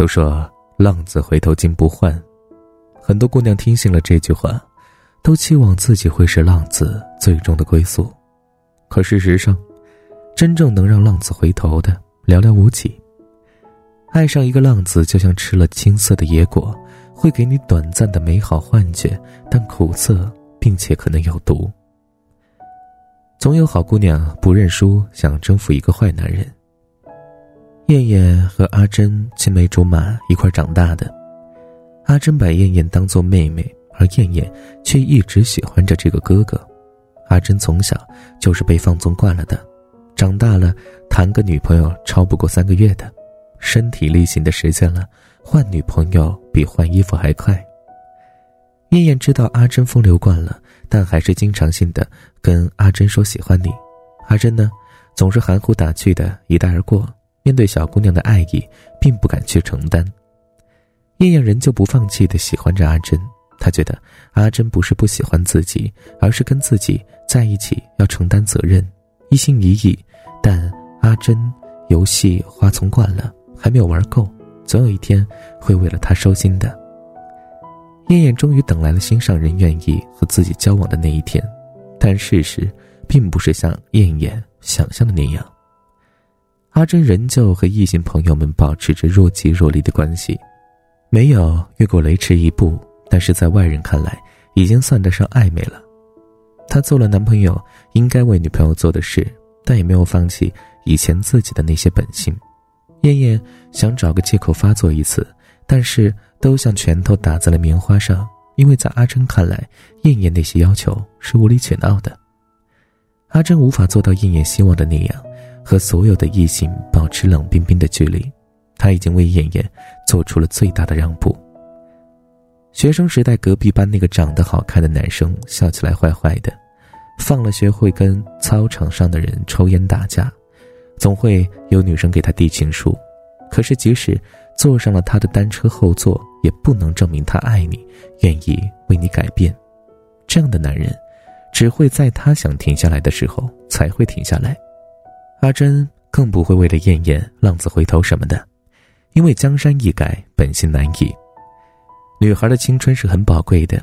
都说浪子回头金不换，很多姑娘听信了这句话，都期望自己会是浪子最终的归宿。可事实上，真正能让浪子回头的寥寥无几。爱上一个浪子，就像吃了青涩的野果，会给你短暂的美好幻觉，但苦涩，并且可能有毒。总有好姑娘不认输，想征服一个坏男人。燕燕和阿珍青梅竹马一块长大的，阿珍把燕燕当做妹妹，而燕燕却一直喜欢着这个哥哥。阿珍从小就是被放纵惯了的，长大了谈个女朋友超不过三个月的，身体力行的实现了换女朋友比换衣服还快。燕燕知道阿珍风流惯了，但还是经常性的跟阿珍说喜欢你，阿珍呢，总是含糊打趣的一带而过。面对小姑娘的爱意，并不敢去承担。燕燕仍旧不放弃的喜欢着阿珍，她觉得阿珍不是不喜欢自己，而是跟自己在一起要承担责任，一心一意。但阿珍游戏花丛惯了，还没有玩够，总有一天会为了他收心的。燕燕终于等来了心上人愿意和自己交往的那一天，但事实并不是像燕燕想象的那样。阿珍仍旧和异性朋友们保持着若即若离的关系，没有越过雷池一步，但是在外人看来，已经算得上暧昧了。他做了男朋友应该为女朋友做的事，但也没有放弃以前自己的那些本性。燕燕想找个借口发作一次，但是都像拳头打在了棉花上，因为在阿珍看来，燕燕那些要求是无理取闹的。阿珍无法做到燕燕希望的那样。和所有的异性保持冷冰冰的距离，他已经为燕燕做出了最大的让步。学生时代，隔壁班那个长得好看的男生笑起来坏坏的，放了学会跟操场上的人抽烟打架，总会有女生给他递情书。可是即使坐上了他的单车后座，也不能证明他爱你，愿意为你改变。这样的男人，只会在他想停下来的时候才会停下来。阿珍更不会为了燕燕浪子回头什么的，因为江山易改，本性难移。女孩的青春是很宝贵的，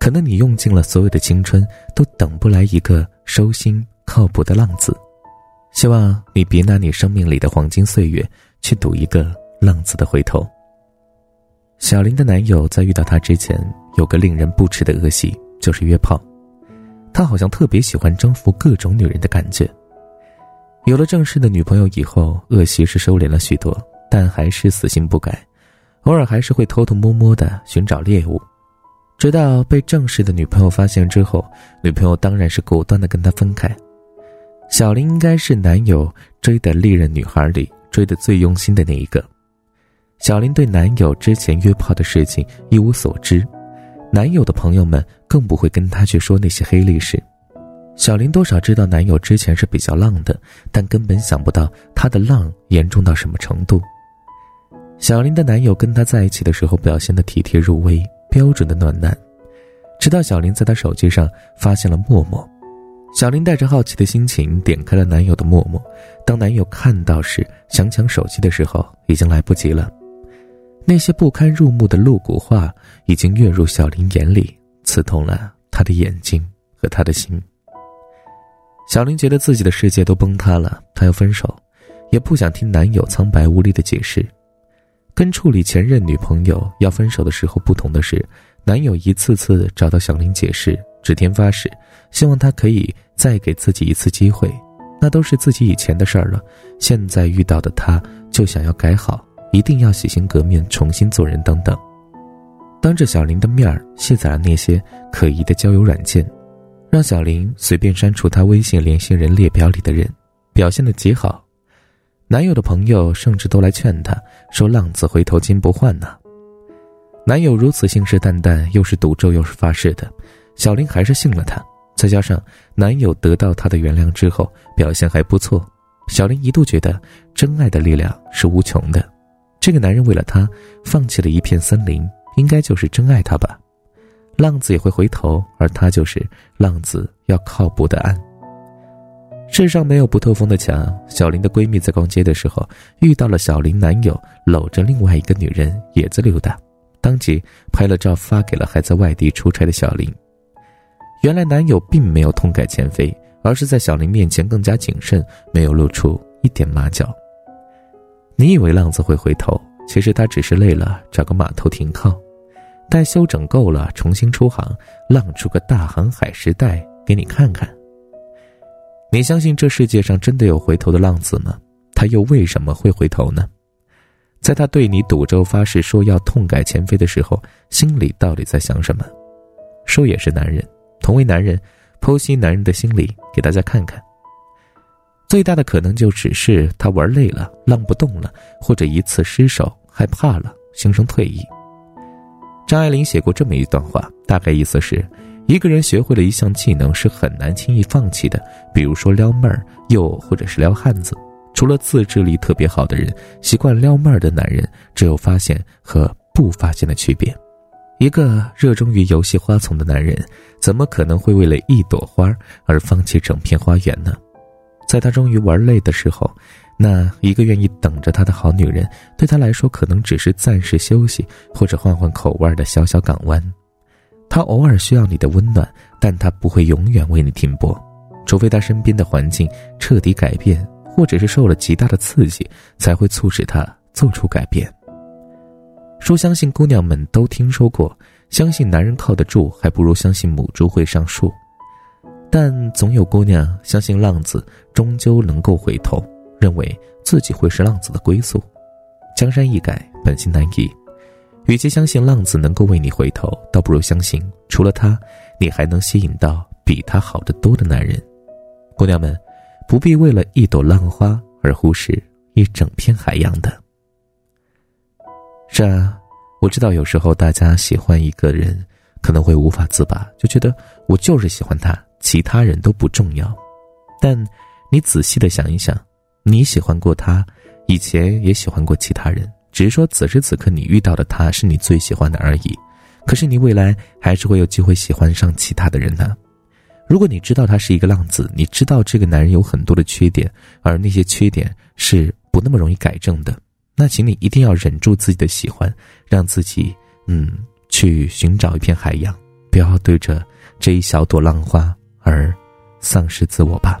可能你用尽了所有的青春，都等不来一个收心靠谱的浪子。希望你别拿你生命里的黄金岁月去赌一个浪子的回头。小林的男友在遇到她之前，有个令人不齿的恶习，就是约炮。他好像特别喜欢征服各种女人的感觉。有了正式的女朋友以后，恶习是收敛了许多，但还是死性不改，偶尔还是会偷偷摸摸的寻找猎物。直到被正式的女朋友发现之后，女朋友当然是果断的跟他分开。小林应该是男友追的历任女孩里追的最用心的那一个。小林对男友之前约炮的事情一无所知，男友的朋友们更不会跟他去说那些黑历史。小林多少知道男友之前是比较浪的，但根本想不到他的浪严重到什么程度。小林的男友跟她在一起的时候表现的体贴入微，标准的暖男。直到小林在他手机上发现了陌陌，小林带着好奇的心情点开了男友的陌陌。当男友看到时想抢手机的时候，已经来不及了。那些不堪入目的露骨话已经跃入小林眼里，刺痛了他的眼睛和他的心。小林觉得自己的世界都崩塌了，她要分手，也不想听男友苍白无力的解释。跟处理前任女朋友要分手的时候不同的是，男友一次次找到小林解释，指天发誓，希望她可以再给自己一次机会。那都是自己以前的事儿了，现在遇到的他就想要改好，一定要洗心革面，重新做人等等。当着小林的面儿卸载了那些可疑的交友软件。让小林随便删除他微信联系人列表里的人，表现的极好。男友的朋友甚至都来劝他说：“浪子回头金不换呢。”男友如此信誓旦旦，又是赌咒又是发誓的，小林还是信了他。再加上男友得到她的原谅之后，表现还不错，小林一度觉得真爱的力量是无穷的。这个男人为了她放弃了一片森林，应该就是真爱她吧。浪子也会回头，而他就是浪子要靠谱的岸。世上没有不透风的墙。小林的闺蜜在逛街的时候遇到了小林男友搂着另外一个女人也在溜达，当即拍了照发给了还在外地出差的小林。原来男友并没有痛改前非，而是在小林面前更加谨慎，没有露出一点马脚。你以为浪子会回头，其实他只是累了，找个码头停靠，待休整够了，重新出航，浪出个大航海时代给你看看。你相信这世界上真的有回头的浪子吗？他又为什么会回头呢？在他对你赌咒发誓说要痛改前非的时候，心里到底在想什么？说也是男人，同为男人，剖析男人的心理给大家看看。最大的可能就只是他玩累了，浪不动了，或者一次失手害怕了，心生退意。张爱玲写过这么一段话，大概意思是。一个人学会了一项技能是很难轻易放弃的，比如说撩妹儿，又或者是撩汉子。除了自制力特别好的人，习惯撩妹儿的男人，只有发现和不发现的区别。一个热衷于游戏花丛的男人，怎么可能会为了一朵花而放弃整片花园呢？在他终于玩累的时候，那一个愿意等着他的好女人，对他来说可能只是暂时休息或者换换口味的小小港湾。他偶尔需要你的温暖，但他不会永远为你停泊，除非他身边的环境彻底改变，或者是受了极大的刺激，才会促使他做出改变。说相信姑娘们都听说过，相信男人靠得住，还不如相信母猪会上树。但总有姑娘相信浪子终究能够回头，认为自己会是浪子的归宿。江山易改，本性难移。与其相信浪子能够为你回头，倒不如相信除了他，你还能吸引到比他好得多的男人。姑娘们，不必为了一朵浪花而忽视一整片海洋的。是啊，我知道有时候大家喜欢一个人，可能会无法自拔，就觉得我就是喜欢他，其他人都不重要。但你仔细的想一想，你喜欢过他，以前也喜欢过其他人。只是说，此时此刻你遇到的他是你最喜欢的而已，可是你未来还是会有机会喜欢上其他的人呢。如果你知道他是一个浪子，你知道这个男人有很多的缺点，而那些缺点是不那么容易改正的，那请你一定要忍住自己的喜欢，让自己嗯去寻找一片海洋，不要对着这一小朵浪花而丧失自我吧。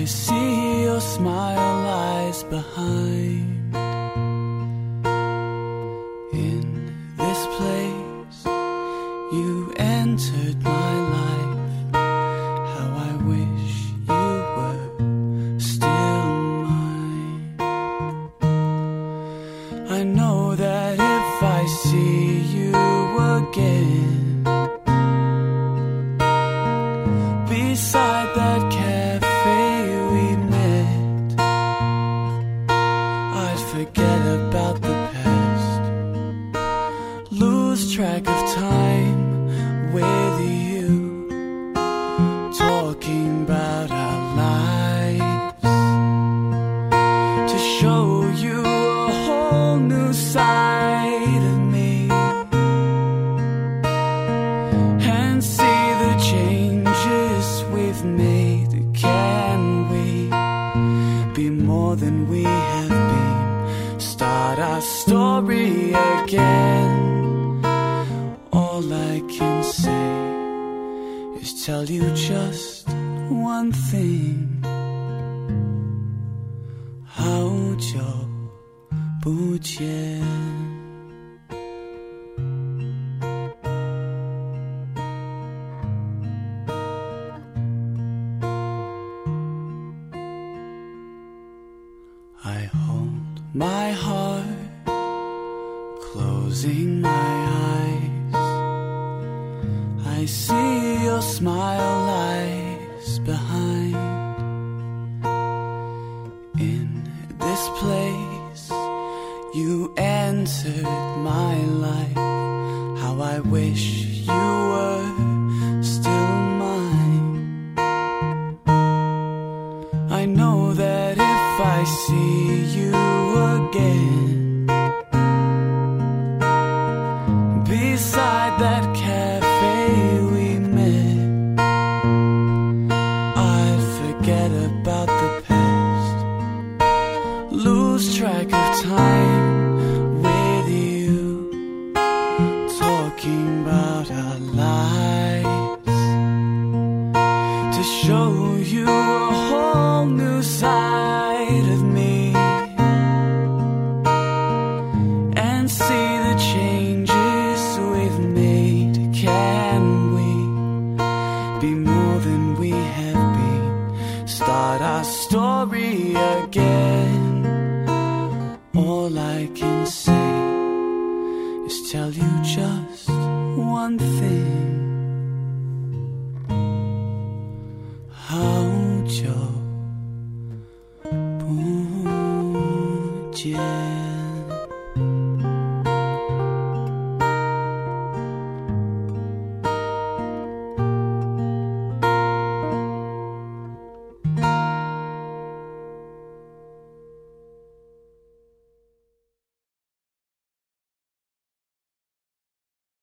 I see your smile lies behind. tell you just one thing how joe i hold my heart, closing my eyes. I see smile lies behind. In this place, you answered my life. How I wish you lose track of time. 谢。